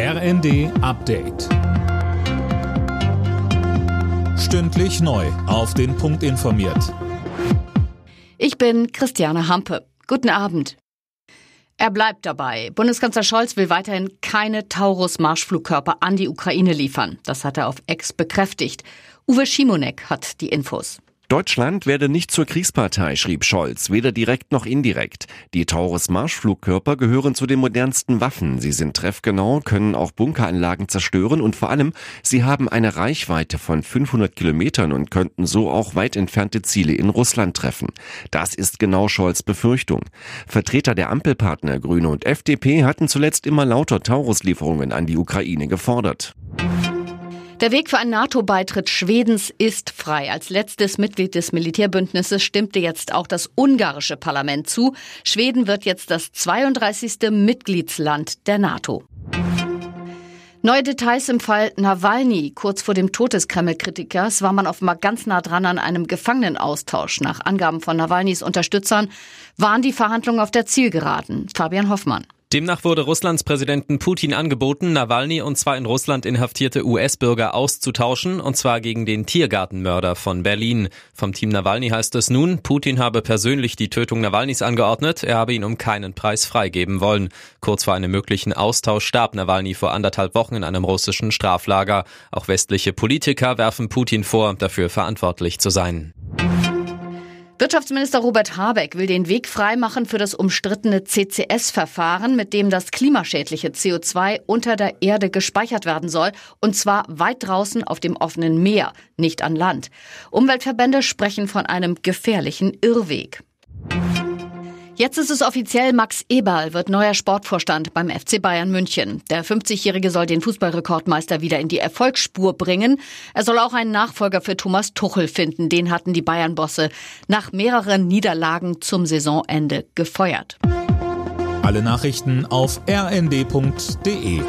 RND Update. Stündlich neu. Auf den Punkt informiert. Ich bin Christiane Hampe. Guten Abend. Er bleibt dabei. Bundeskanzler Scholz will weiterhin keine Taurus-Marschflugkörper an die Ukraine liefern. Das hat er auf Ex bekräftigt. Uwe Schimonek hat die Infos. Deutschland werde nicht zur Kriegspartei, schrieb Scholz, weder direkt noch indirekt. Die Taurus-Marschflugkörper gehören zu den modernsten Waffen. Sie sind treffgenau, können auch Bunkeranlagen zerstören und vor allem, sie haben eine Reichweite von 500 Kilometern und könnten so auch weit entfernte Ziele in Russland treffen. Das ist genau Scholz Befürchtung. Vertreter der Ampelpartner Grüne und FDP hatten zuletzt immer lauter Taurus-Lieferungen an die Ukraine gefordert. Der Weg für einen NATO-Beitritt Schwedens ist frei. Als letztes Mitglied des Militärbündnisses stimmte jetzt auch das ungarische Parlament zu. Schweden wird jetzt das 32. Mitgliedsland der NATO. Neue Details im Fall Nawalny. Kurz vor dem Tod des Kreml-Kritikers war man offenbar ganz nah dran an einem Gefangenenaustausch. Nach Angaben von Nawalnys Unterstützern waren die Verhandlungen auf der Zielgeraden. Fabian Hoffmann. Demnach wurde Russlands Präsidenten Putin angeboten, Nawalny und zwar in Russland inhaftierte US-Bürger auszutauschen, und zwar gegen den Tiergartenmörder von Berlin. Vom Team Nawalny heißt es nun, Putin habe persönlich die Tötung Nawalnys angeordnet, er habe ihn um keinen Preis freigeben wollen. Kurz vor einem möglichen Austausch starb Nawalny vor anderthalb Wochen in einem russischen Straflager. Auch westliche Politiker werfen Putin vor, dafür verantwortlich zu sein. Wirtschaftsminister Robert Habeck will den Weg freimachen für das umstrittene CCS-Verfahren, mit dem das klimaschädliche CO2 unter der Erde gespeichert werden soll, und zwar weit draußen auf dem offenen Meer, nicht an Land. Umweltverbände sprechen von einem gefährlichen Irrweg. Jetzt ist es offiziell, Max Eberl wird neuer Sportvorstand beim FC Bayern München. Der 50-Jährige soll den Fußballrekordmeister wieder in die Erfolgsspur bringen. Er soll auch einen Nachfolger für Thomas Tuchel finden. Den hatten die Bayern-Bosse nach mehreren Niederlagen zum Saisonende gefeuert. Alle Nachrichten auf rnd.de